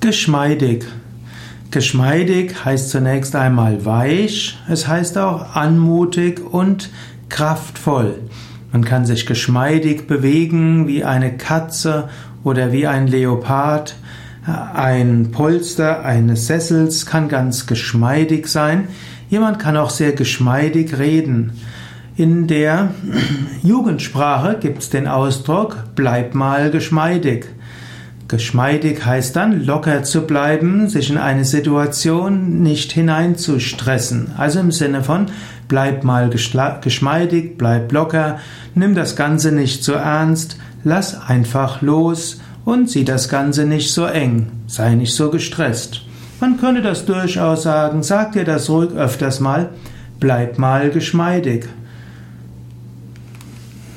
Geschmeidig. Geschmeidig heißt zunächst einmal weich, es heißt auch anmutig und kraftvoll. Man kann sich geschmeidig bewegen wie eine Katze oder wie ein Leopard. Ein Polster eines Sessels kann ganz geschmeidig sein. Jemand kann auch sehr geschmeidig reden. In der Jugendsprache gibt es den Ausdruck bleib mal geschmeidig. Geschmeidig heißt dann, locker zu bleiben, sich in eine Situation nicht hineinzustressen. Also im Sinne von, bleib mal geschmeidig, bleib locker, nimm das Ganze nicht so ernst, lass einfach los und sieh das Ganze nicht so eng, sei nicht so gestresst. Man könnte das durchaus sagen, sag dir das ruhig öfters mal, bleib mal geschmeidig.